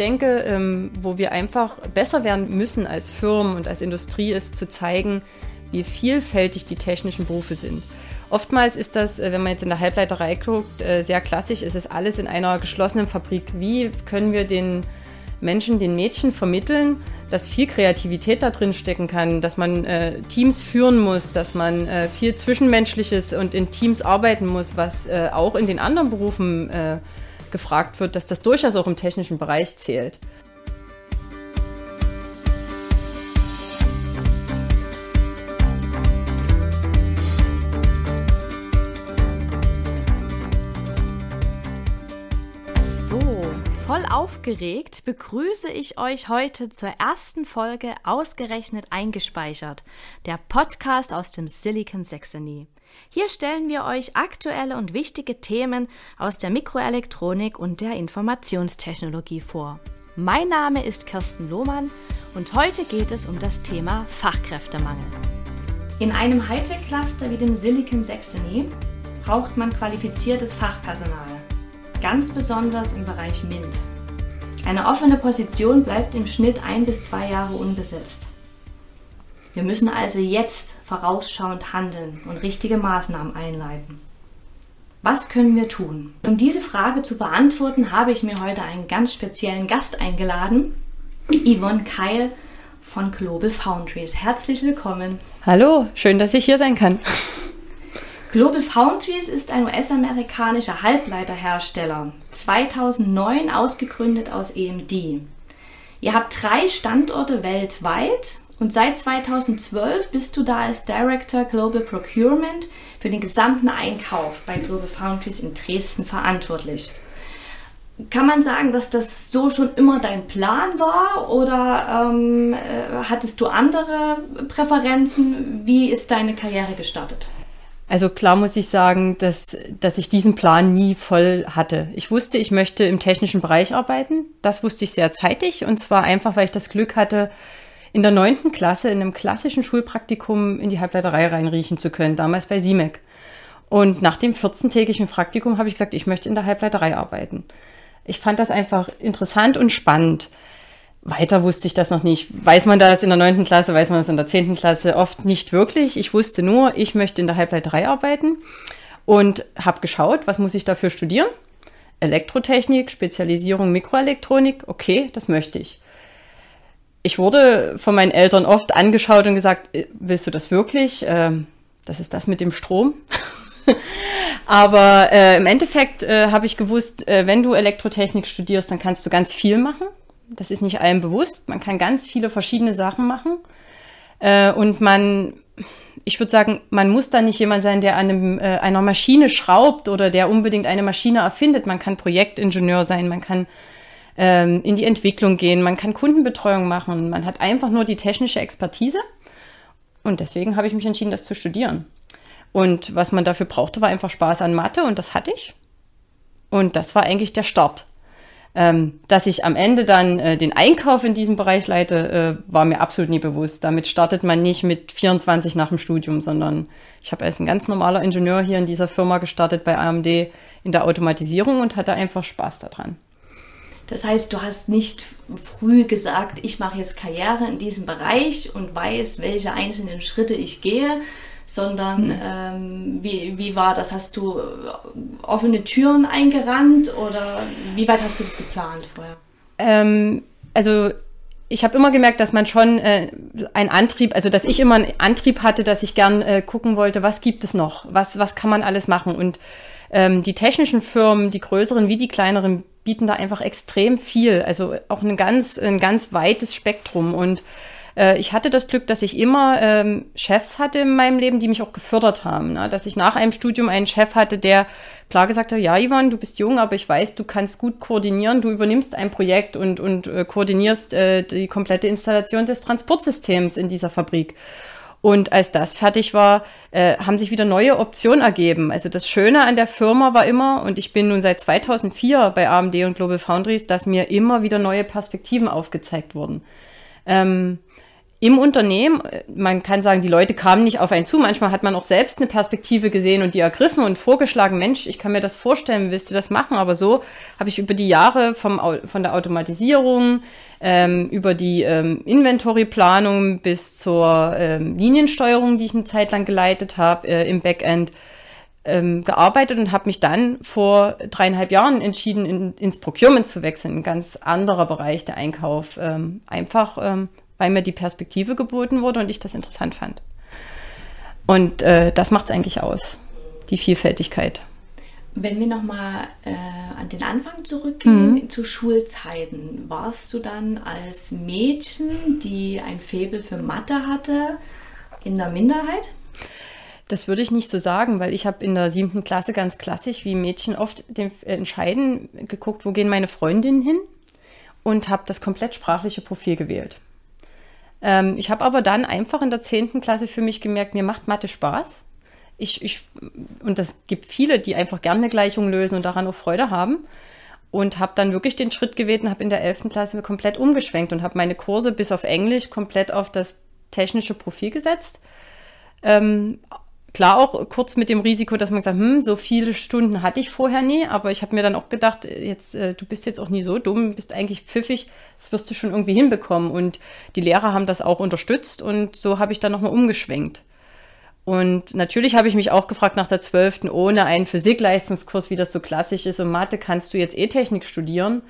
denke, ähm, wo wir einfach besser werden müssen als Firmen und als Industrie, ist zu zeigen, wie vielfältig die technischen Berufe sind. Oftmals ist das, äh, wenn man jetzt in der Halbleiterei guckt, äh, sehr klassisch. Es ist alles in einer geschlossenen Fabrik. Wie können wir den Menschen, den Mädchen vermitteln, dass viel Kreativität da drin stecken kann, dass man äh, Teams führen muss, dass man äh, viel Zwischenmenschliches und in Teams arbeiten muss, was äh, auch in den anderen Berufen äh, gefragt wird, dass das durchaus auch im technischen Bereich zählt. Aufgeregt begrüße ich euch heute zur ersten Folge Ausgerechnet eingespeichert, der Podcast aus dem Silicon Saxony. Hier stellen wir euch aktuelle und wichtige Themen aus der Mikroelektronik und der Informationstechnologie vor. Mein Name ist Kirsten Lohmann und heute geht es um das Thema Fachkräftemangel. In einem Hightech-Cluster wie dem Silicon Saxony braucht man qualifiziertes Fachpersonal ganz besonders im Bereich MINT. Eine offene Position bleibt im Schnitt ein bis zwei Jahre unbesetzt. Wir müssen also jetzt vorausschauend handeln und richtige Maßnahmen einleiten. Was können wir tun? Um diese Frage zu beantworten, habe ich mir heute einen ganz speziellen Gast eingeladen, Yvonne Keil von Global Foundries. Herzlich willkommen. Hallo, schön, dass ich hier sein kann. Global Foundries ist ein US-amerikanischer Halbleiterhersteller, 2009 ausgegründet aus EMD. Ihr habt drei Standorte weltweit und seit 2012 bist du da als Director Global Procurement für den gesamten Einkauf bei Global Foundries in Dresden verantwortlich. Kann man sagen, dass das so schon immer dein Plan war oder ähm, äh, hattest du andere Präferenzen? Wie ist deine Karriere gestartet? Also klar muss ich sagen, dass, dass ich diesen Plan nie voll hatte. Ich wusste, ich möchte im technischen Bereich arbeiten. Das wusste ich sehr zeitig und zwar einfach, weil ich das Glück hatte, in der neunten Klasse in einem klassischen Schulpraktikum in die Halbleiterei reinriechen zu können, damals bei SIMEC. Und nach dem 14-tägigen Praktikum habe ich gesagt, ich möchte in der Halbleiterei arbeiten. Ich fand das einfach interessant und spannend. Weiter wusste ich das noch nicht. Weiß man das in der neunten Klasse, weiß man das in der zehnten Klasse oft nicht wirklich. Ich wusste nur, ich möchte in der Halbleiterei arbeiten und habe geschaut, was muss ich dafür studieren. Elektrotechnik, Spezialisierung Mikroelektronik, okay, das möchte ich. Ich wurde von meinen Eltern oft angeschaut und gesagt, äh, willst du das wirklich? Ähm, das ist das mit dem Strom. Aber äh, im Endeffekt äh, habe ich gewusst, äh, wenn du Elektrotechnik studierst, dann kannst du ganz viel machen. Das ist nicht allen bewusst. Man kann ganz viele verschiedene Sachen machen. Äh, und man, ich würde sagen, man muss da nicht jemand sein, der an einem, äh, einer Maschine schraubt oder der unbedingt eine Maschine erfindet. Man kann Projektingenieur sein, man kann ähm, in die Entwicklung gehen, man kann Kundenbetreuung machen. Man hat einfach nur die technische Expertise. Und deswegen habe ich mich entschieden, das zu studieren. Und was man dafür brauchte, war einfach Spaß an Mathe und das hatte ich. Und das war eigentlich der Start. Ähm, dass ich am Ende dann äh, den Einkauf in diesem Bereich leite, äh, war mir absolut nie bewusst. Damit startet man nicht mit 24 nach dem Studium, sondern ich habe als ein ganz normaler Ingenieur hier in dieser Firma gestartet bei AMD in der Automatisierung und hatte einfach Spaß daran. Das heißt, du hast nicht früh gesagt, ich mache jetzt Karriere in diesem Bereich und weiß, welche einzelnen Schritte ich gehe, sondern ähm, wie, wie war das? Hast du äh, offene Türen eingerannt oder wie weit hast du das geplant vorher? Ähm, also ich habe immer gemerkt, dass man schon äh, einen Antrieb, also dass ich immer einen Antrieb hatte, dass ich gern äh, gucken wollte, was gibt es noch, was, was kann man alles machen. Und ähm, die technischen Firmen, die größeren wie die kleineren, bieten da einfach extrem viel, also auch ein ganz, ein ganz weites Spektrum. Und äh, ich hatte das Glück, dass ich immer ähm, Chefs hatte in meinem Leben, die mich auch gefördert haben. Ne? Dass ich nach einem Studium einen Chef hatte, der klar gesagt hat, ja, Ivan, du bist jung, aber ich weiß, du kannst gut koordinieren, du übernimmst ein Projekt und, und äh, koordinierst äh, die komplette Installation des Transportsystems in dieser Fabrik. Und als das fertig war, äh, haben sich wieder neue Optionen ergeben. Also das Schöne an der Firma war immer, und ich bin nun seit 2004 bei AMD und Global Foundries, dass mir immer wieder neue Perspektiven aufgezeigt wurden. Ähm, im Unternehmen, man kann sagen, die Leute kamen nicht auf einen zu. Manchmal hat man auch selbst eine Perspektive gesehen und die ergriffen und vorgeschlagen, Mensch, ich kann mir das vorstellen, willst du das machen? Aber so habe ich über die Jahre vom, von der Automatisierung ähm, über die ähm, Inventory-Planung bis zur ähm, Liniensteuerung, die ich eine Zeit lang geleitet habe äh, im Backend, ähm, gearbeitet und habe mich dann vor dreieinhalb Jahren entschieden, in, ins Procurement zu wechseln, ein ganz anderer Bereich der Einkauf. Ähm, einfach, ähm, weil mir die Perspektive geboten wurde und ich das interessant fand. Und äh, das macht es eigentlich aus, die Vielfältigkeit. Wenn wir nochmal äh, an den Anfang zurückgehen, mhm. zu Schulzeiten, warst du dann als Mädchen, die ein Faible für Mathe hatte, in der Minderheit? Das würde ich nicht so sagen, weil ich habe in der siebten Klasse ganz klassisch, wie Mädchen oft den, äh, entscheiden, geguckt, wo gehen meine Freundinnen hin und habe das komplett sprachliche Profil gewählt. Ähm, ich habe aber dann einfach in der zehnten Klasse für mich gemerkt, mir macht Mathe Spaß. Ich, ich, und das gibt viele, die einfach gerne eine Gleichung lösen und daran auch Freude haben. Und habe dann wirklich den Schritt gewählt und habe in der elften Klasse komplett umgeschwenkt und habe meine Kurse bis auf Englisch komplett auf das technische Profil gesetzt. Ähm, klar auch kurz mit dem Risiko, dass man sagt, hm, so viele Stunden hatte ich vorher nie, aber ich habe mir dann auch gedacht, jetzt äh, du bist jetzt auch nie so dumm, bist eigentlich pfiffig, das wirst du schon irgendwie hinbekommen und die Lehrer haben das auch unterstützt und so habe ich dann nochmal umgeschwenkt. Und natürlich habe ich mich auch gefragt nach der zwölften, ohne einen Physikleistungskurs, wie das so klassisch ist, und Mathe kannst du jetzt E-Technik studieren.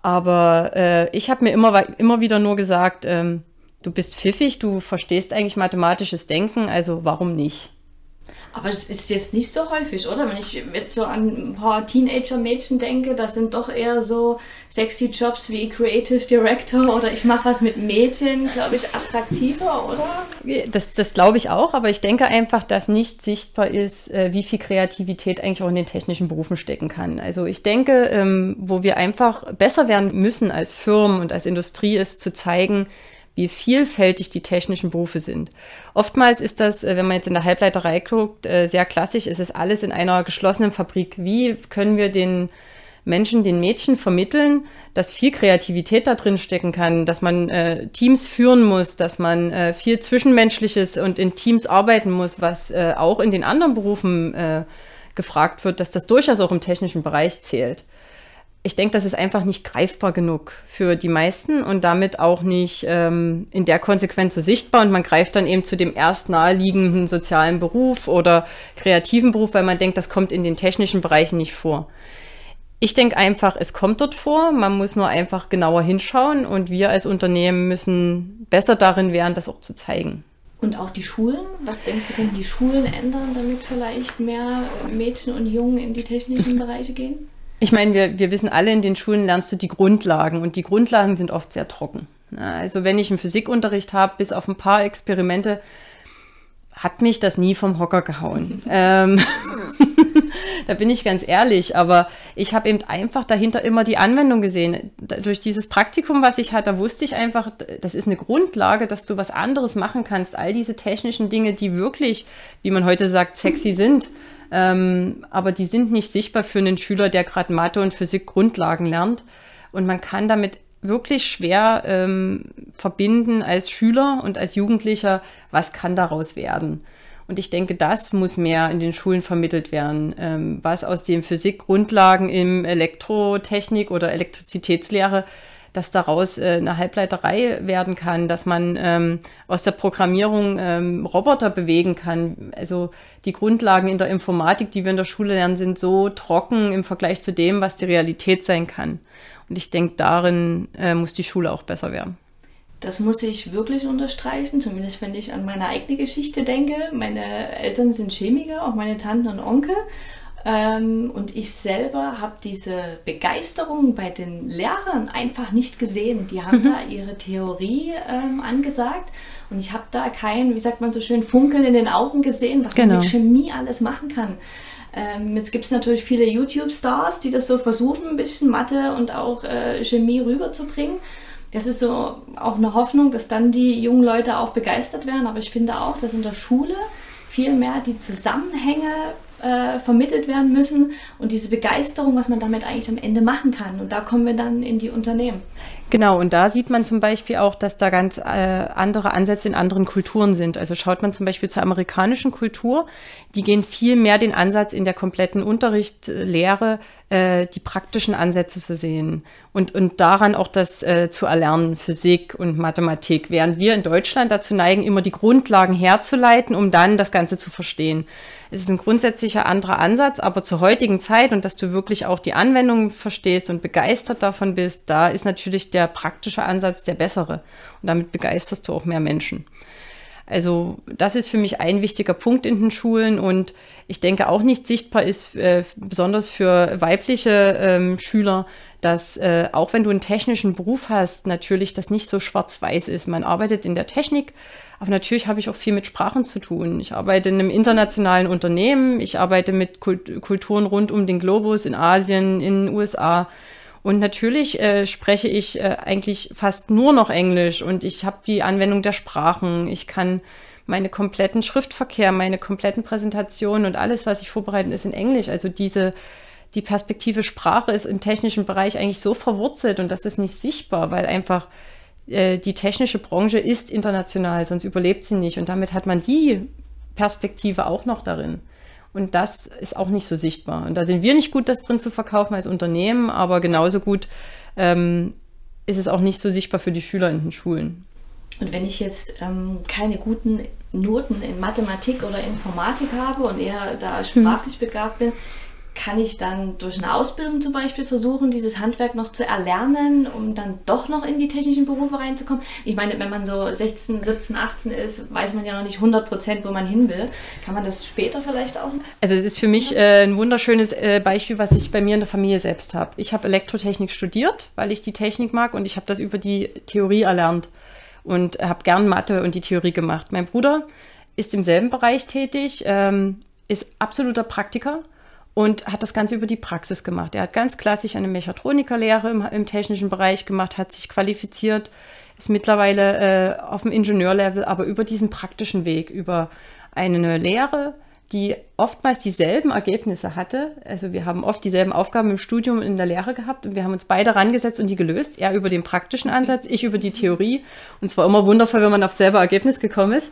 Aber äh, ich habe mir immer, immer wieder nur gesagt, ähm, du bist pfiffig, du verstehst eigentlich mathematisches Denken, also warum nicht? Aber es ist jetzt nicht so häufig, oder? Wenn ich jetzt so an ein paar Teenager-Mädchen denke, das sind doch eher so sexy Jobs wie Creative Director oder ich mache was mit Mädchen, glaube ich, attraktiver, oder? Das, das glaube ich auch, aber ich denke einfach, dass nicht sichtbar ist, äh, wie viel Kreativität eigentlich auch in den technischen Berufen stecken kann. Also ich denke, ähm, wo wir einfach besser werden müssen als Firmen und als Industrie, ist zu zeigen, wie vielfältig die technischen Berufe sind. Oftmals ist das, äh, wenn man jetzt in der Halbleiterei guckt, äh, sehr klassisch, ist es alles in einer geschlossenen Fabrik. Wie können wir den Menschen, den Mädchen vermitteln, dass viel Kreativität da drin stecken kann, dass man äh, Teams führen muss, dass man äh, viel Zwischenmenschliches und in Teams arbeiten muss, was äh, auch in den anderen Berufen äh, gefragt wird, dass das durchaus auch im technischen Bereich zählt ich denke, das ist einfach nicht greifbar genug für die meisten und damit auch nicht ähm, in der Konsequenz so sichtbar. Und man greift dann eben zu dem erst naheliegenden sozialen Beruf oder kreativen Beruf, weil man denkt, das kommt in den technischen Bereichen nicht vor. Ich denke einfach, es kommt dort vor. Man muss nur einfach genauer hinschauen und wir als Unternehmen müssen besser darin werden, das auch zu zeigen. Und auch die Schulen? Was denkst du, können die Schulen ändern, damit vielleicht mehr Mädchen und Jungen in die technischen Bereiche gehen? Ich meine, wir, wir wissen alle, in den Schulen lernst du die Grundlagen und die Grundlagen sind oft sehr trocken. Also wenn ich einen Physikunterricht habe, bis auf ein paar Experimente, hat mich das nie vom Hocker gehauen. ähm, da bin ich ganz ehrlich, aber ich habe eben einfach dahinter immer die Anwendung gesehen. Durch dieses Praktikum, was ich hatte, wusste ich einfach, das ist eine Grundlage, dass du was anderes machen kannst. All diese technischen Dinge, die wirklich, wie man heute sagt, sexy sind. Ähm, aber die sind nicht sichtbar für einen Schüler, der gerade Mathe und Physik Grundlagen lernt. Und man kann damit wirklich schwer ähm, verbinden als Schüler und als Jugendlicher, was kann daraus werden. Und ich denke, das muss mehr in den Schulen vermittelt werden, ähm, was aus den Physikgrundlagen im Elektrotechnik oder Elektrizitätslehre dass daraus äh, eine Halbleiterei werden kann, dass man ähm, aus der Programmierung ähm, Roboter bewegen kann. Also die Grundlagen in der Informatik, die wir in der Schule lernen, sind so trocken im Vergleich zu dem, was die Realität sein kann. Und ich denke, darin äh, muss die Schule auch besser werden. Das muss ich wirklich unterstreichen, zumindest wenn ich an meine eigene Geschichte denke. Meine Eltern sind Chemiker, auch meine Tanten und Onkel. Ähm, und ich selber habe diese Begeisterung bei den Lehrern einfach nicht gesehen. Die haben mhm. da ihre Theorie ähm, angesagt und ich habe da kein, wie sagt man so schön, Funkeln in den Augen gesehen, was genau. man mit Chemie alles machen kann. Ähm, jetzt gibt es natürlich viele YouTube-Stars, die das so versuchen, ein bisschen Mathe und auch äh, Chemie rüberzubringen. Das ist so auch eine Hoffnung, dass dann die jungen Leute auch begeistert werden. Aber ich finde auch, dass in der Schule viel mehr die Zusammenhänge äh, vermittelt werden müssen und diese Begeisterung, was man damit eigentlich am Ende machen kann. Und da kommen wir dann in die Unternehmen. Genau, und da sieht man zum Beispiel auch, dass da ganz äh, andere Ansätze in anderen Kulturen sind. Also schaut man zum Beispiel zur amerikanischen Kultur, die gehen viel mehr den Ansatz in der kompletten Unterrichtslehre, äh, die praktischen Ansätze zu sehen und, und daran auch das äh, zu erlernen, Physik und Mathematik, während wir in Deutschland dazu neigen, immer die Grundlagen herzuleiten, um dann das Ganze zu verstehen. Es ist ein grundsätzlicher anderer Ansatz, aber zur heutigen Zeit und dass du wirklich auch die Anwendungen verstehst und begeistert davon bist, da ist natürlich der praktische Ansatz der bessere. Und damit begeisterst du auch mehr Menschen. Also das ist für mich ein wichtiger Punkt in den Schulen und ich denke auch nicht sichtbar ist, äh, besonders für weibliche ähm, Schüler, dass äh, auch wenn du einen technischen Beruf hast, natürlich das nicht so schwarz-weiß ist. Man arbeitet in der Technik, aber natürlich habe ich auch viel mit Sprachen zu tun. Ich arbeite in einem internationalen Unternehmen, ich arbeite mit Kult Kulturen rund um den Globus in Asien, in den USA. Und natürlich äh, spreche ich äh, eigentlich fast nur noch Englisch und ich habe die Anwendung der Sprachen. Ich kann meine kompletten Schriftverkehr, meine kompletten Präsentationen und alles, was ich vorbereite, ist in Englisch. Also diese die Perspektive Sprache ist im technischen Bereich eigentlich so verwurzelt und das ist nicht sichtbar, weil einfach äh, die technische Branche ist international, sonst überlebt sie nicht. Und damit hat man die Perspektive auch noch darin. Und das ist auch nicht so sichtbar. Und da sind wir nicht gut, das drin zu verkaufen als Unternehmen, aber genauso gut ähm, ist es auch nicht so sichtbar für die Schüler in den Schulen. Und wenn ich jetzt ähm, keine guten Noten in Mathematik oder Informatik habe und eher da sprachlich hm. begabt bin, kann ich dann durch eine Ausbildung zum Beispiel versuchen, dieses Handwerk noch zu erlernen, um dann doch noch in die technischen Berufe reinzukommen? Ich meine, wenn man so 16, 17, 18 ist, weiß man ja noch nicht 100 Prozent, wo man hin will. Kann man das später vielleicht auch? Also es ist für mich äh, ein wunderschönes äh, Beispiel, was ich bei mir in der Familie selbst habe. Ich habe Elektrotechnik studiert, weil ich die Technik mag und ich habe das über die Theorie erlernt und habe gern Mathe und die Theorie gemacht. Mein Bruder ist im selben Bereich tätig, ähm, ist absoluter Praktiker und hat das Ganze über die Praxis gemacht. Er hat ganz klassisch eine Mechatronikerlehre im, im technischen Bereich gemacht, hat sich qualifiziert, ist mittlerweile äh, auf dem Ingenieurlevel, aber über diesen praktischen Weg, über eine Lehre, die oftmals dieselben Ergebnisse hatte. Also wir haben oft dieselben Aufgaben im Studium und in der Lehre gehabt und wir haben uns beide rangesetzt und die gelöst. Er über den praktischen Ansatz, ich über die Theorie. Und es war immer wundervoll, wenn man auf selber Ergebnis gekommen ist.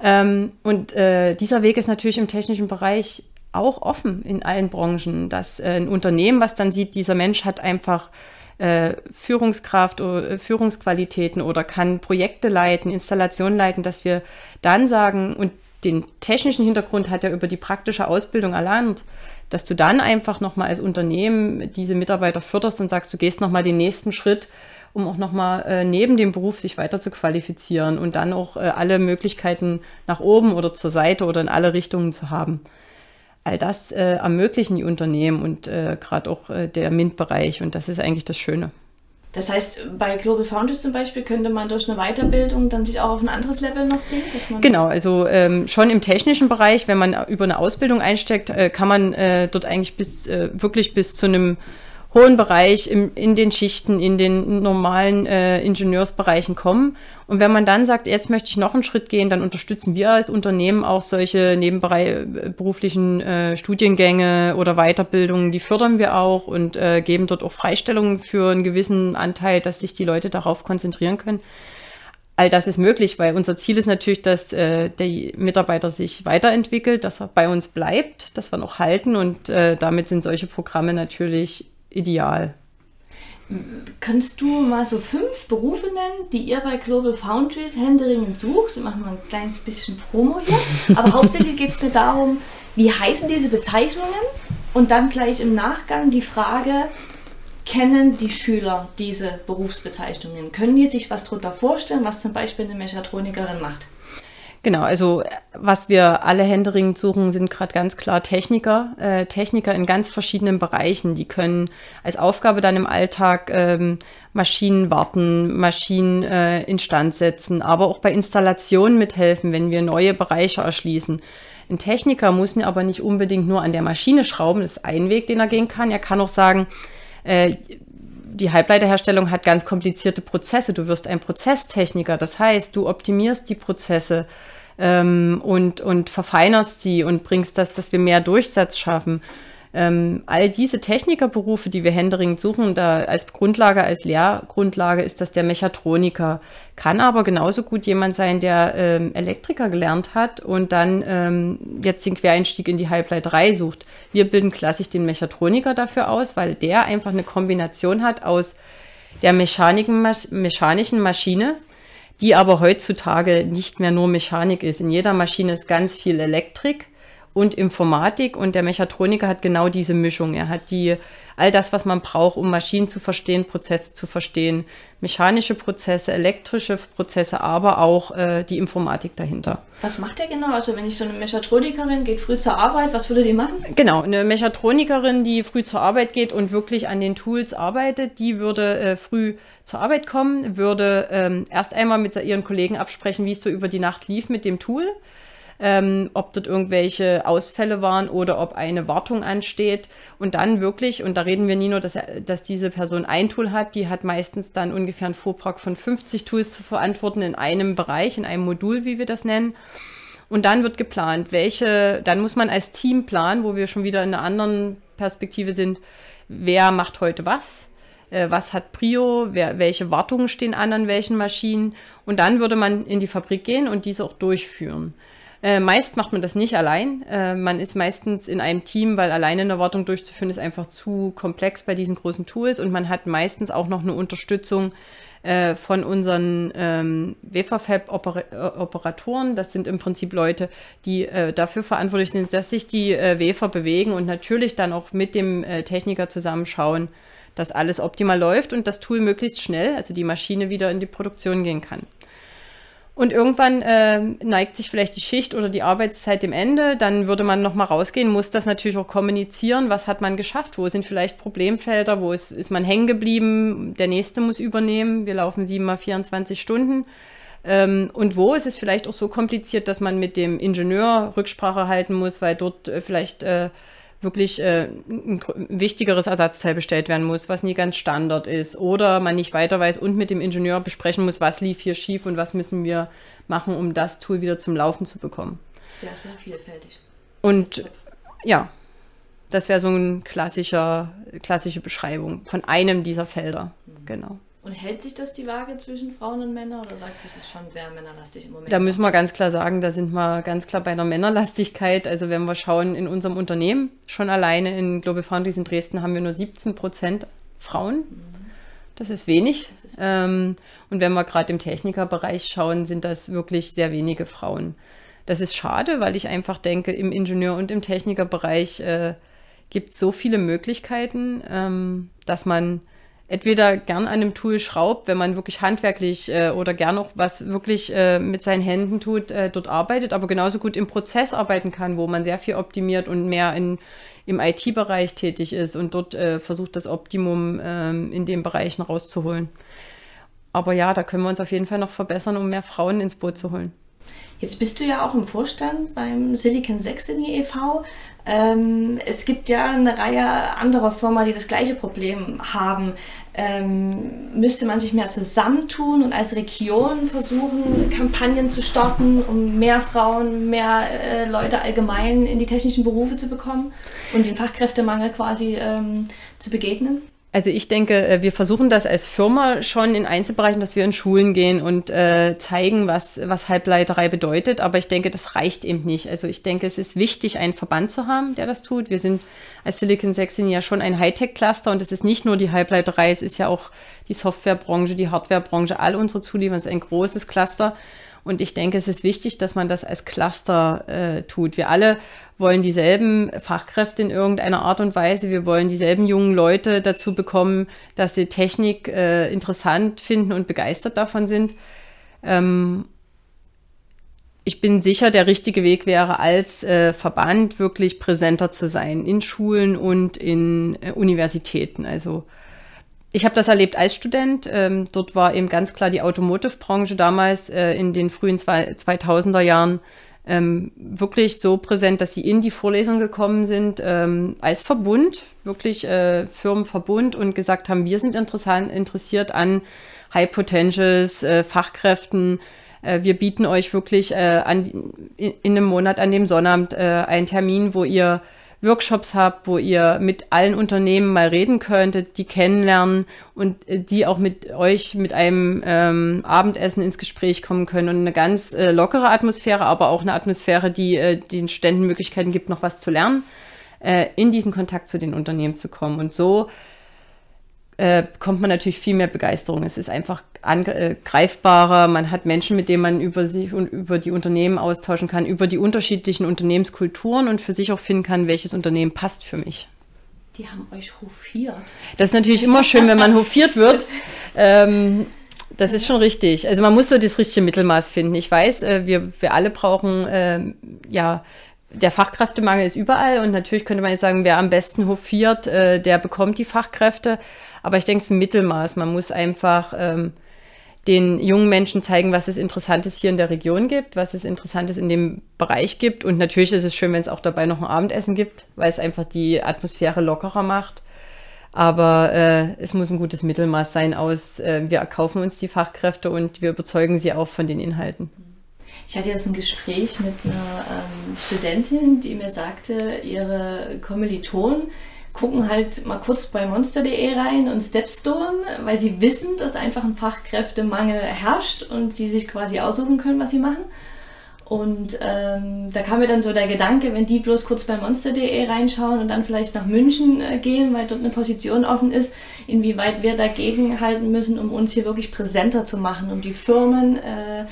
Ähm, und äh, dieser Weg ist natürlich im technischen Bereich auch offen in allen Branchen, dass äh, ein Unternehmen, was dann sieht, dieser Mensch hat einfach äh, Führungskraft oder äh, Führungsqualitäten oder kann Projekte leiten, Installationen leiten, dass wir dann sagen, und den technischen Hintergrund hat er über die praktische Ausbildung erlernt, dass du dann einfach nochmal als Unternehmen diese Mitarbeiter förderst und sagst, du gehst nochmal den nächsten Schritt, um auch nochmal äh, neben dem Beruf sich weiter zu qualifizieren und dann auch äh, alle Möglichkeiten nach oben oder zur Seite oder in alle Richtungen zu haben all das äh, ermöglichen die Unternehmen und äh, gerade auch äh, der MINT-Bereich und das ist eigentlich das Schöne. Das heißt, bei Global Foundries zum Beispiel könnte man durch eine Weiterbildung dann sich auch auf ein anderes Level noch bringen? genau, also ähm, schon im technischen Bereich, wenn man über eine Ausbildung einsteckt, äh, kann man äh, dort eigentlich bis äh, wirklich bis zu einem hohen Bereich im, in den Schichten, in den normalen äh, Ingenieursbereichen kommen. Und wenn man dann sagt, jetzt möchte ich noch einen Schritt gehen, dann unterstützen wir als Unternehmen auch solche nebenberuflichen äh, Studiengänge oder Weiterbildungen, die fördern wir auch und äh, geben dort auch Freistellungen für einen gewissen Anteil, dass sich die Leute darauf konzentrieren können. All das ist möglich, weil unser Ziel ist natürlich, dass äh, der Mitarbeiter sich weiterentwickelt, dass er bei uns bleibt, dass wir noch halten und äh, damit sind solche Programme natürlich ideal. Kannst du mal so fünf Berufe nennen, die ihr bei Global Foundries händeringend sucht? Wir machen mal ein kleines bisschen Promo hier. Aber hauptsächlich geht es mir darum, wie heißen diese Bezeichnungen? Und dann gleich im Nachgang die Frage, kennen die Schüler diese Berufsbezeichnungen? Können die sich was darunter vorstellen, was zum Beispiel eine Mechatronikerin macht? Genau, also was wir alle händeringend suchen, sind gerade ganz klar Techniker, äh, Techniker in ganz verschiedenen Bereichen. Die können als Aufgabe dann im Alltag ähm, Maschinen warten, Maschinen äh, instand setzen, aber auch bei Installationen mithelfen, wenn wir neue Bereiche erschließen. Ein Techniker muss aber nicht unbedingt nur an der Maschine schrauben, das ist ein Weg, den er gehen kann. Er kann auch sagen, äh, die Halbleiterherstellung hat ganz komplizierte Prozesse. Du wirst ein Prozesstechniker. Das heißt, du optimierst die Prozesse ähm, und, und verfeinerst sie und bringst das, dass wir mehr Durchsatz schaffen. Ähm, all diese Technikerberufe, die wir händeringend suchen, da als Grundlage, als Lehrgrundlage ist das der Mechatroniker. Kann aber genauso gut jemand sein, der ähm, Elektriker gelernt hat und dann ähm, jetzt den Quereinstieg in die Halbleiterei sucht. Wir bilden klassisch den Mechatroniker dafür aus, weil der einfach eine Kombination hat aus der mechanischen Maschine, die aber heutzutage nicht mehr nur Mechanik ist. In jeder Maschine ist ganz viel Elektrik und Informatik und der Mechatroniker hat genau diese Mischung. Er hat die all das, was man braucht, um Maschinen zu verstehen, Prozesse zu verstehen, mechanische Prozesse, elektrische Prozesse, aber auch äh, die Informatik dahinter. Was macht der genau? Also wenn ich so eine Mechatronikerin geht früh zur Arbeit, was würde die machen? Genau, eine Mechatronikerin, die früh zur Arbeit geht und wirklich an den Tools arbeitet, die würde äh, früh zur Arbeit kommen, würde ähm, erst einmal mit ihren Kollegen absprechen, wie es so über die Nacht lief mit dem Tool ähm, ob dort irgendwelche Ausfälle waren oder ob eine Wartung ansteht. Und dann wirklich, und da reden wir nie nur, dass, dass diese Person ein Tool hat, die hat meistens dann ungefähr einen Fuhrpark von 50 Tools zu verantworten in einem Bereich, in einem Modul, wie wir das nennen. Und dann wird geplant, welche, dann muss man als Team planen, wo wir schon wieder in einer anderen Perspektive sind, wer macht heute was äh, was hat Prio, wer, welche Wartungen stehen an an welchen Maschinen. Und dann würde man in die Fabrik gehen und diese auch durchführen. Äh, meist macht man das nicht allein. Äh, man ist meistens in einem Team, weil alleine eine Wartung durchzuführen ist einfach zu komplex bei diesen großen Tools und man hat meistens auch noch eine Unterstützung äh, von unseren ähm, Waferfab-Operatoren. Das sind im Prinzip Leute, die äh, dafür verantwortlich sind, dass sich die äh, Wafer bewegen und natürlich dann auch mit dem äh, Techniker zusammenschauen, dass alles optimal läuft und das Tool möglichst schnell, also die Maschine wieder in die Produktion gehen kann. Und irgendwann äh, neigt sich vielleicht die Schicht oder die Arbeitszeit dem Ende. Dann würde man nochmal rausgehen, muss das natürlich auch kommunizieren. Was hat man geschafft? Wo sind vielleicht Problemfelder? Wo ist, ist man hängen geblieben? Der nächste muss übernehmen. Wir laufen sieben mal 24 Stunden. Ähm, und wo ist es vielleicht auch so kompliziert, dass man mit dem Ingenieur Rücksprache halten muss, weil dort äh, vielleicht äh, wirklich äh, ein, wichtigeres Ersatzteil bestellt werden muss, was nie ganz Standard ist oder man nicht weiter weiß und mit dem Ingenieur besprechen muss, was lief hier schief und was müssen wir machen, um das Tool wieder zum Laufen zu bekommen. Sehr, sehr vielfältig. Und ja, das wäre so eine klassischer, klassische Beschreibung von einem dieser Felder. Mhm. Genau. Und hält sich das die Waage zwischen Frauen und Männern oder sagst du, es ist schon sehr männerlastig im Moment? Da müssen wir ganz klar sagen, da sind wir ganz klar bei einer Männerlastigkeit. Also wenn wir schauen in unserem Unternehmen, schon alleine in Global Foundries in Dresden haben wir nur 17 Prozent Frauen. Mhm. Das ist wenig. Das ist ähm, und wenn wir gerade im Technikerbereich schauen, sind das wirklich sehr wenige Frauen. Das ist schade, weil ich einfach denke, im Ingenieur- und im Technikerbereich äh, gibt es so viele Möglichkeiten, ähm, dass man entweder gern an einem Tool schraubt, wenn man wirklich handwerklich äh, oder gern auch was wirklich äh, mit seinen Händen tut, äh, dort arbeitet, aber genauso gut im Prozess arbeiten kann, wo man sehr viel optimiert und mehr in, im IT-Bereich tätig ist und dort äh, versucht, das Optimum ähm, in den Bereichen rauszuholen. Aber ja, da können wir uns auf jeden Fall noch verbessern, um mehr Frauen ins Boot zu holen. Jetzt bist du ja auch im Vorstand beim Silicon Saxony e.V. Ähm, es gibt ja eine Reihe anderer Firmen, die das gleiche Problem haben. Ähm, müsste man sich mehr zusammentun und als Region versuchen, Kampagnen zu starten, um mehr Frauen, mehr äh, Leute allgemein in die technischen Berufe zu bekommen und den Fachkräftemangel quasi ähm, zu begegnen? Also ich denke, äh, wir versuchen das als Firma schon in Einzelbereichen, dass wir in Schulen gehen und äh, zeigen, was, was Halbleiterei bedeutet. Aber ich denke, das reicht eben nicht. Also ich denke, es ist wichtig, einen Verband zu haben, der das tut. Wir sind als Silicon Saxony ja schon ein Hightech-Cluster und es ist nicht nur die Halbleiterei, es ist ja auch die Softwarebranche, die Hardwarebranche, all unsere Zulieferer ist ein großes Cluster. Und ich denke, es ist wichtig, dass man das als Cluster äh, tut. Wir alle wollen dieselben Fachkräfte in irgendeiner Art und Weise. Wir wollen dieselben jungen Leute dazu bekommen, dass sie Technik äh, interessant finden und begeistert davon sind. Ähm, ich bin sicher, der richtige Weg wäre, als äh, Verband wirklich präsenter zu sein in Schulen und in äh, Universitäten. Also ich habe das erlebt als Student. Ähm, dort war eben ganz klar die Automotive-Branche damals äh, in den frühen 2000er Jahren ähm, wirklich so präsent, dass sie in die Vorlesung gekommen sind ähm, als Verbund, wirklich äh, Firmenverbund und gesagt haben, wir sind interessant, interessiert an High Potentials, äh, Fachkräften. Äh, wir bieten euch wirklich äh, an, in, in, einem Monat an dem Sonnabend äh, einen Termin, wo ihr Workshops habt, wo ihr mit allen Unternehmen mal reden könntet, die kennenlernen und äh, die auch mit euch mit einem ähm, Abendessen ins Gespräch kommen können und eine ganz äh, lockere Atmosphäre, aber auch eine Atmosphäre, die äh, den Studenten Möglichkeiten gibt, noch was zu lernen, äh, in diesen Kontakt zu den Unternehmen zu kommen. Und so äh, bekommt man natürlich viel mehr Begeisterung. Es ist einfach äh, greifbarer. Man hat Menschen, mit denen man über sich und über die Unternehmen austauschen kann, über die unterschiedlichen Unternehmenskulturen und für sich auch finden kann, welches Unternehmen passt für mich. Die haben euch hofiert. Das ist natürlich immer schön, wenn man hofiert wird. Ähm, das ist schon richtig. Also man muss so das richtige Mittelmaß finden. Ich weiß, äh, wir, wir alle brauchen, äh, ja, der Fachkräftemangel ist überall und natürlich könnte man jetzt sagen, wer am besten hofiert, äh, der bekommt die Fachkräfte. Aber ich denke, es ist ein Mittelmaß. Man muss einfach ähm, den jungen Menschen zeigen, was es Interessantes hier in der Region gibt, was es Interessantes in dem Bereich gibt. Und natürlich ist es schön, wenn es auch dabei noch ein Abendessen gibt, weil es einfach die Atmosphäre lockerer macht. Aber äh, es muss ein gutes Mittelmaß sein aus, äh, wir erkaufen uns die Fachkräfte und wir überzeugen sie auch von den Inhalten. Ich hatte jetzt ein Gespräch mit einer ähm, Studentin, die mir sagte, ihre Kommilitonen gucken halt mal kurz bei monster.de rein und Stepstone, weil sie wissen, dass einfach ein Fachkräftemangel herrscht und sie sich quasi aussuchen können, was sie machen. Und ähm, da kam mir dann so der Gedanke, wenn die bloß kurz bei monster.de reinschauen und dann vielleicht nach München äh, gehen, weil dort eine Position offen ist, inwieweit wir dagegen halten müssen, um uns hier wirklich präsenter zu machen, um die Firmen äh,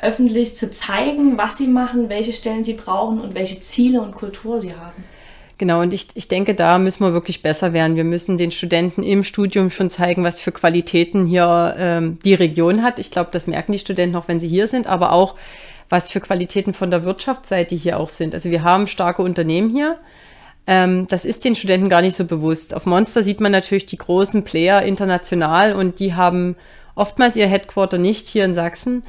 öffentlich zu zeigen, was sie machen, welche Stellen sie brauchen und welche Ziele und Kultur sie haben. Genau, und ich, ich denke, da müssen wir wirklich besser werden. Wir müssen den Studenten im Studium schon zeigen, was für Qualitäten hier ähm, die Region hat. Ich glaube, das merken die Studenten auch, wenn sie hier sind, aber auch, was für Qualitäten von der Wirtschaftsseite hier auch sind. Also wir haben starke Unternehmen hier. Ähm, das ist den Studenten gar nicht so bewusst. Auf Monster sieht man natürlich die großen Player international und die haben oftmals ihr Headquarter nicht hier in Sachsen,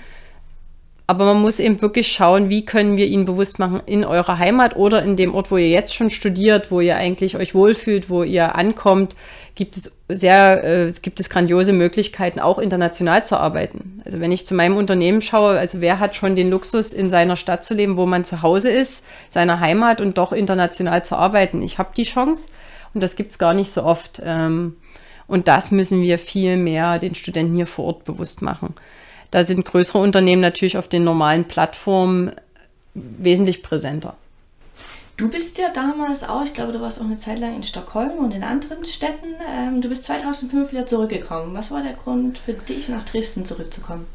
aber man muss eben wirklich schauen, wie können wir ihnen bewusst machen, in eurer Heimat oder in dem Ort, wo ihr jetzt schon studiert, wo ihr eigentlich euch wohlfühlt, wo ihr ankommt, gibt es sehr, äh, gibt es grandiose Möglichkeiten, auch international zu arbeiten. Also wenn ich zu meinem Unternehmen schaue, also wer hat schon den Luxus, in seiner Stadt zu leben, wo man zu Hause ist, seiner Heimat und doch international zu arbeiten? Ich habe die Chance und das gibt's gar nicht so oft. Ähm, und das müssen wir viel mehr den Studenten hier vor Ort bewusst machen. Da sind größere Unternehmen natürlich auf den normalen Plattformen wesentlich präsenter. Du bist ja damals auch, ich glaube, du warst auch eine Zeit lang in Stockholm und in anderen Städten. Ähm, du bist 2005 wieder zurückgekommen. Was war der Grund für dich, nach Dresden zurückzukommen?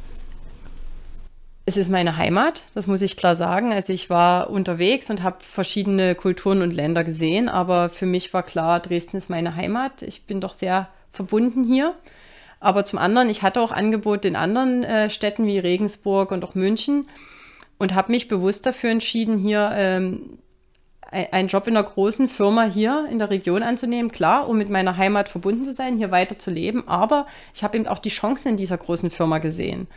Es ist meine Heimat, das muss ich klar sagen. Also ich war unterwegs und habe verschiedene Kulturen und Länder gesehen, aber für mich war klar, Dresden ist meine Heimat. Ich bin doch sehr verbunden hier. Aber zum anderen, ich hatte auch Angebote in anderen äh, Städten wie Regensburg und auch München und habe mich bewusst dafür entschieden, hier ähm, einen Job in einer großen Firma hier in der Region anzunehmen. Klar, um mit meiner Heimat verbunden zu sein, hier weiter zu leben. Aber ich habe eben auch die Chancen in dieser großen Firma gesehen.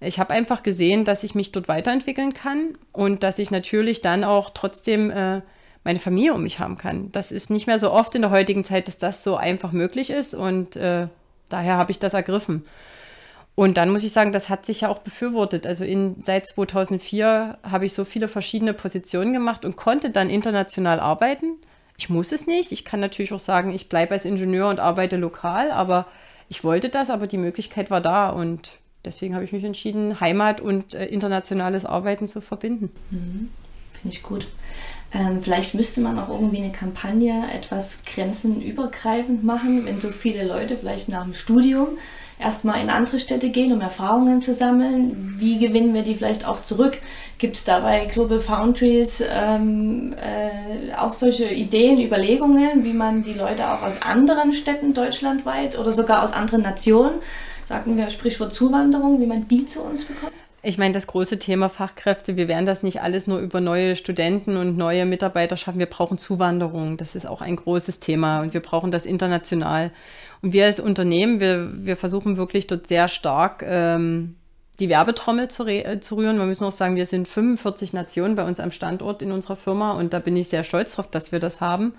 Ich habe einfach gesehen, dass ich mich dort weiterentwickeln kann und dass ich natürlich dann auch trotzdem äh, meine Familie um mich haben kann. Das ist nicht mehr so oft in der heutigen Zeit, dass das so einfach möglich ist. Und äh, daher habe ich das ergriffen. Und dann muss ich sagen, das hat sich ja auch befürwortet. Also in, seit 2004 habe ich so viele verschiedene Positionen gemacht und konnte dann international arbeiten. Ich muss es nicht. Ich kann natürlich auch sagen, ich bleibe als Ingenieur und arbeite lokal, aber ich wollte das, aber die Möglichkeit war da und deswegen habe ich mich entschieden, Heimat und äh, internationales Arbeiten zu verbinden. Mhm. Finde ich gut. Ähm, vielleicht müsste man auch irgendwie eine Kampagne etwas grenzenübergreifend machen, wenn so viele Leute vielleicht nach dem Studium erstmal in andere Städte gehen, um Erfahrungen zu sammeln. Wie gewinnen wir die vielleicht auch zurück? Gibt es dabei Global Foundries ähm, äh, auch solche Ideen, Überlegungen, wie man die Leute auch aus anderen Städten deutschlandweit oder sogar aus anderen Nationen, sagen wir Sprichwort Zuwanderung, wie man die zu uns bekommt? Ich meine, das große Thema Fachkräfte, wir werden das nicht alles nur über neue Studenten und neue Mitarbeiter schaffen. Wir brauchen Zuwanderung. Das ist auch ein großes Thema und wir brauchen das international. Und wir als Unternehmen, wir, wir versuchen wirklich dort sehr stark ähm, die Werbetrommel zu, äh, zu rühren. Wir müssen auch sagen, wir sind 45 Nationen bei uns am Standort in unserer Firma und da bin ich sehr stolz drauf, dass wir das haben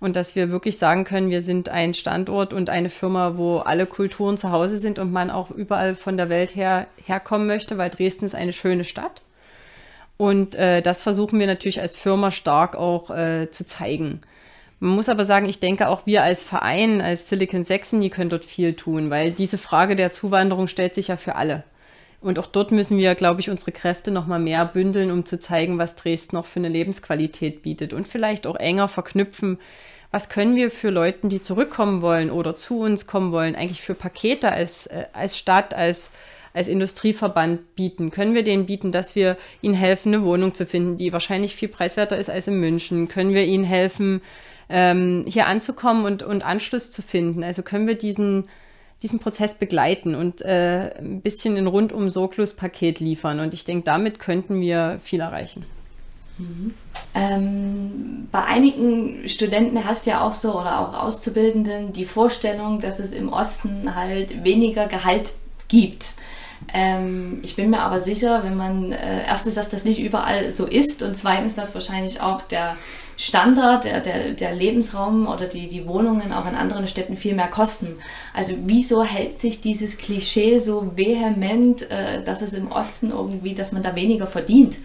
und dass wir wirklich sagen können, wir sind ein Standort und eine Firma, wo alle Kulturen zu Hause sind und man auch überall von der Welt her herkommen möchte, weil Dresden ist eine schöne Stadt. Und äh, das versuchen wir natürlich als Firma stark auch äh, zu zeigen. Man muss aber sagen, ich denke auch wir als Verein, als Silicon Saxony können dort viel tun, weil diese Frage der Zuwanderung stellt sich ja für alle. Und auch dort müssen wir, glaube ich, unsere Kräfte noch mal mehr bündeln, um zu zeigen, was Dresden noch für eine Lebensqualität bietet und vielleicht auch enger verknüpfen. Was können wir für Leute, die zurückkommen wollen oder zu uns kommen wollen, eigentlich für Pakete als, äh, als Stadt, als, als Industrieverband bieten? Können wir denen bieten, dass wir ihnen helfen, eine Wohnung zu finden, die wahrscheinlich viel preiswerter ist als in München? Können wir ihnen helfen, ähm, hier anzukommen und, und Anschluss zu finden. Also können wir diesen, diesen Prozess begleiten und äh, ein bisschen ein rundum sorglos Paket liefern. Und ich denke, damit könnten wir viel erreichen. Mhm. Ähm, bei einigen Studenten herrscht ja auch so oder auch Auszubildenden die Vorstellung, dass es im Osten halt weniger Gehalt gibt. Ähm, ich bin mir aber sicher, wenn man äh, erstens, dass das nicht überall so ist und zweitens, dass wahrscheinlich auch der Standard, der, der, der Lebensraum oder die, die Wohnungen auch in anderen Städten viel mehr kosten. Also wieso hält sich dieses Klischee so vehement, äh, dass es im Osten irgendwie, dass man da weniger verdient?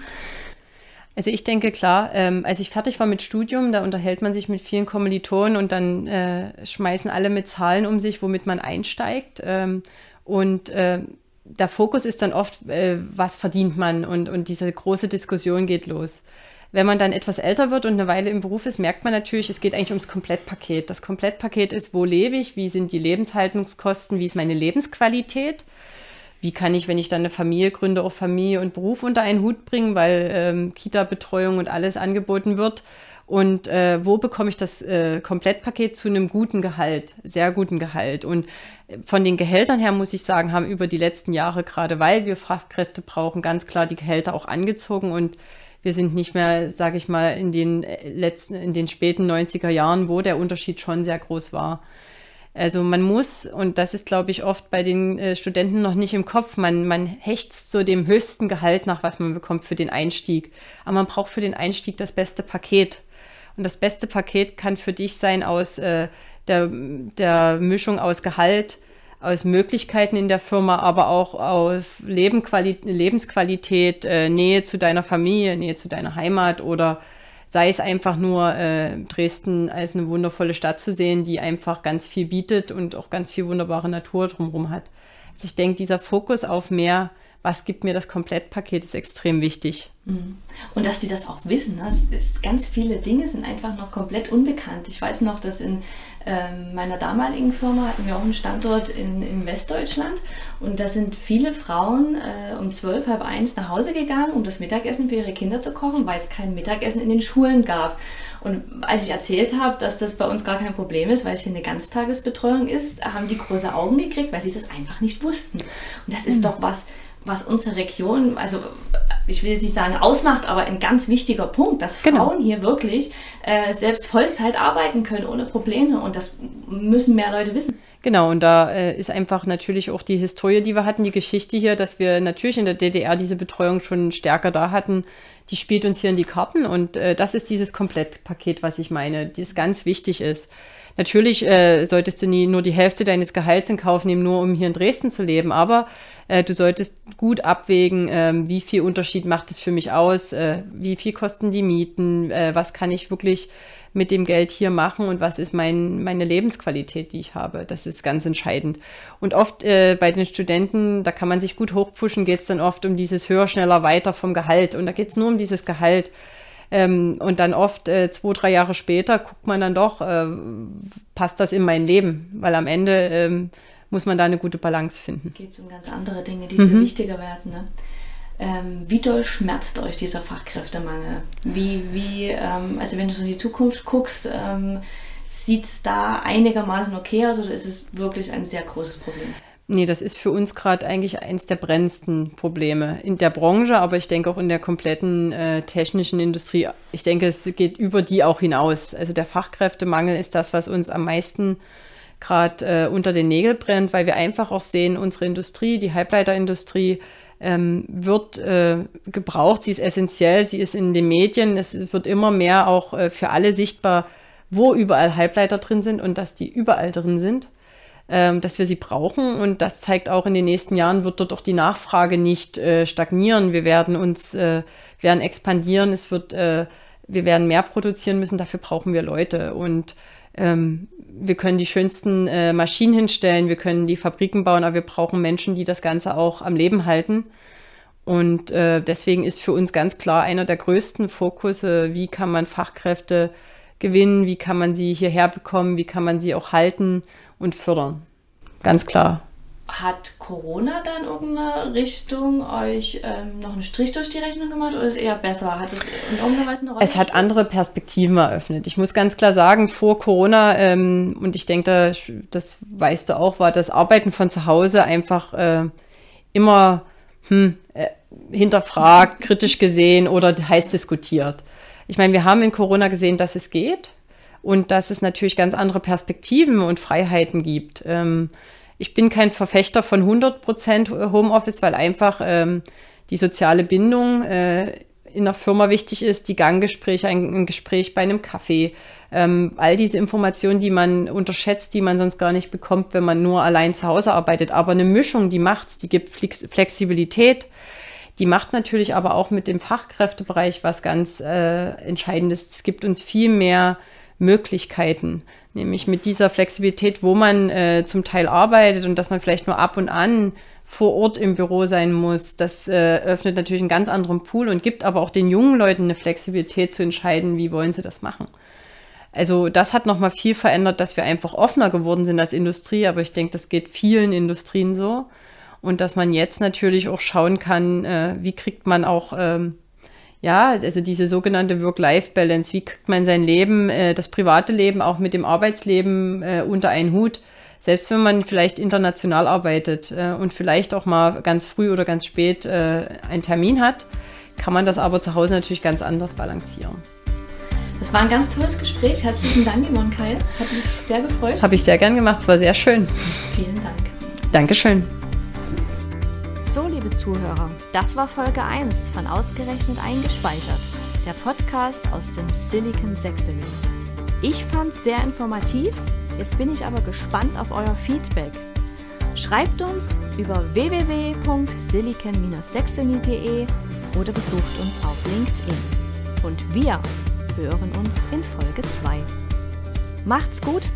Also ich denke klar, ähm, als ich fertig war mit Studium, da unterhält man sich mit vielen Kommilitonen und dann äh, schmeißen alle mit Zahlen um sich, womit man einsteigt. Ähm, und äh, der Fokus ist dann oft, äh, was verdient man und, und diese große Diskussion geht los. Wenn man dann etwas älter wird und eine Weile im Beruf ist, merkt man natürlich, es geht eigentlich ums Komplettpaket. Das Komplettpaket ist, wo lebe ich, wie sind die Lebenshaltungskosten, wie ist meine Lebensqualität, wie kann ich, wenn ich dann eine Familie gründe, auch Familie und Beruf unter einen Hut bringen, weil ähm, Kita-Betreuung und alles angeboten wird. Und äh, wo bekomme ich das äh, Komplettpaket zu einem guten Gehalt, sehr guten Gehalt? Und von den Gehältern her muss ich sagen, haben über die letzten Jahre, gerade weil wir Fachkräfte brauchen, ganz klar die Gehälter auch angezogen und wir sind nicht mehr, sage ich mal, in den äh, letzten, in den späten 90er Jahren, wo der Unterschied schon sehr groß war. Also man muss, und das ist, glaube ich, oft bei den äh, Studenten noch nicht im Kopf, man, man hechtzt so dem höchsten Gehalt nach, was man bekommt für den Einstieg. Aber man braucht für den Einstieg das beste Paket. Und das beste Paket kann für dich sein aus äh, der, der Mischung aus Gehalt, aus Möglichkeiten in der Firma, aber auch aus Lebensqualität, äh, Nähe zu deiner Familie, Nähe zu deiner Heimat oder sei es einfach nur äh, Dresden als eine wundervolle Stadt zu sehen, die einfach ganz viel bietet und auch ganz viel wunderbare Natur drumherum hat. Also ich denke, dieser Fokus auf mehr, was gibt mir das Komplettpaket, ist extrem wichtig. Mhm. Und dass die das auch wissen. Ne? Ist, ganz viele Dinge sind einfach noch komplett unbekannt. Ich weiß noch, dass in ähm, meiner damaligen Firma hatten wir auch einen Standort in, in Westdeutschland und da sind viele Frauen äh, um zwölf, halb eins nach Hause gegangen, um das Mittagessen für ihre Kinder zu kochen, weil es kein Mittagessen in den Schulen gab. Und als ich erzählt habe, dass das bei uns gar kein Problem ist, weil es hier eine Ganztagesbetreuung ist, haben die große Augen gekriegt, weil sie das einfach nicht wussten. Und das ist mhm. doch was, was unsere Region, also ich will jetzt nicht sagen ausmacht, aber ein ganz wichtiger Punkt, dass genau. Frauen hier wirklich äh, selbst Vollzeit arbeiten können ohne Probleme und das müssen mehr Leute wissen. Genau, und da äh, ist einfach natürlich auch die Historie, die wir hatten, die Geschichte hier, dass wir natürlich in der DDR diese Betreuung schon stärker da hatten, die spielt uns hier in die Karten und äh, das ist dieses Komplettpaket, was ich meine, das ganz wichtig ist. Natürlich äh, solltest du nie nur die Hälfte deines Gehalts in Kauf nehmen, nur um hier in Dresden zu leben, aber äh, du solltest gut abwägen, äh, wie viel Unterschied macht es für mich aus, äh, wie viel kosten die Mieten, äh, was kann ich wirklich mit dem Geld hier machen und was ist mein, meine Lebensqualität, die ich habe. Das ist ganz entscheidend. Und oft äh, bei den Studenten, da kann man sich gut hochpushen, geht es dann oft um dieses höher, schneller, weiter vom Gehalt. Und da geht es nur um dieses Gehalt. Ähm, und dann oft äh, zwei, drei Jahre später guckt man dann doch, äh, passt das in mein Leben? Weil am Ende ähm, muss man da eine gute Balance finden. Geht es um ganz andere Dinge, die mhm. viel wichtiger werden. Ne? Ähm, wie doll schmerzt euch dieser Fachkräftemangel? Wie, wie ähm, also wenn du so in die Zukunft guckst, ähm, sieht es da einigermaßen okay aus oder ist es wirklich ein sehr großes Problem? Nee, das ist für uns gerade eigentlich eins der brennendsten Probleme in der Branche, aber ich denke auch in der kompletten äh, technischen Industrie. Ich denke, es geht über die auch hinaus. Also der Fachkräftemangel ist das, was uns am meisten gerade äh, unter den Nägeln brennt, weil wir einfach auch sehen, unsere Industrie, die Halbleiterindustrie, ähm, wird äh, gebraucht. Sie ist essentiell, sie ist in den Medien. Es wird immer mehr auch äh, für alle sichtbar, wo überall Halbleiter drin sind und dass die überall drin sind. Ähm, dass wir sie brauchen. Und das zeigt auch in den nächsten Jahren, wird dort auch die Nachfrage nicht äh, stagnieren. Wir werden uns, äh, werden expandieren, es wird, äh, wir werden mehr produzieren müssen, dafür brauchen wir Leute. Und ähm, wir können die schönsten äh, Maschinen hinstellen, wir können die Fabriken bauen, aber wir brauchen Menschen, die das Ganze auch am Leben halten. Und äh, deswegen ist für uns ganz klar einer der größten Fokusse, wie kann man Fachkräfte gewinnen, wie kann man sie hierher bekommen, wie kann man sie auch halten und fördern. Ganz klar. Hat Corona dann irgendeine Richtung euch ähm, noch einen Strich durch die Rechnung gemacht oder ist es eher besser? Hat es in irgendeiner Weise eine Rolle? Es hat andere Perspektiven eröffnet. Ich muss ganz klar sagen, vor Corona, ähm, und ich denke, das weißt du auch, war das Arbeiten von zu Hause einfach äh, immer hm, äh, hinterfragt, kritisch gesehen oder heiß diskutiert. Ich meine, wir haben in Corona gesehen, dass es geht und dass es natürlich ganz andere Perspektiven und Freiheiten gibt. Ähm, ich bin kein Verfechter von 100 Prozent Homeoffice, weil einfach ähm, die soziale Bindung äh, in der Firma wichtig ist, die Ganggespräche, ein, ein Gespräch bei einem Kaffee, ähm, all diese Informationen, die man unterschätzt, die man sonst gar nicht bekommt, wenn man nur allein zu Hause arbeitet. Aber eine Mischung, die macht's, die gibt Flex Flexibilität, die macht natürlich aber auch mit dem Fachkräftebereich was ganz äh, Entscheidendes. Es gibt uns viel mehr Möglichkeiten, nämlich mit dieser Flexibilität, wo man äh, zum Teil arbeitet und dass man vielleicht nur ab und an vor Ort im Büro sein muss. Das äh, öffnet natürlich einen ganz anderen Pool und gibt aber auch den jungen Leuten eine Flexibilität zu entscheiden, wie wollen sie das machen. Also das hat nochmal viel verändert, dass wir einfach offener geworden sind als Industrie, aber ich denke, das geht vielen Industrien so. Und dass man jetzt natürlich auch schauen kann, äh, wie kriegt man auch ähm, ja, also diese sogenannte Work-Life-Balance, wie kriegt man sein Leben, äh, das private Leben auch mit dem Arbeitsleben äh, unter einen Hut, selbst wenn man vielleicht international arbeitet äh, und vielleicht auch mal ganz früh oder ganz spät äh, einen Termin hat, kann man das aber zu Hause natürlich ganz anders balancieren. Das war ein ganz tolles Gespräch. Herzlichen Dank, Yvonne Keil. Hat mich sehr gefreut. Habe ich sehr gern gemacht. Es war sehr schön. Vielen Dank. Dankeschön. So, liebe Zuhörer, das war Folge 1 von Ausgerechnet eingespeichert, der Podcast aus dem Silicon Saxony. Ich fand es sehr informativ, jetzt bin ich aber gespannt auf euer Feedback. Schreibt uns über www.silicon-saxony.de oder besucht uns auf LinkedIn. Und wir hören uns in Folge 2. Macht's gut!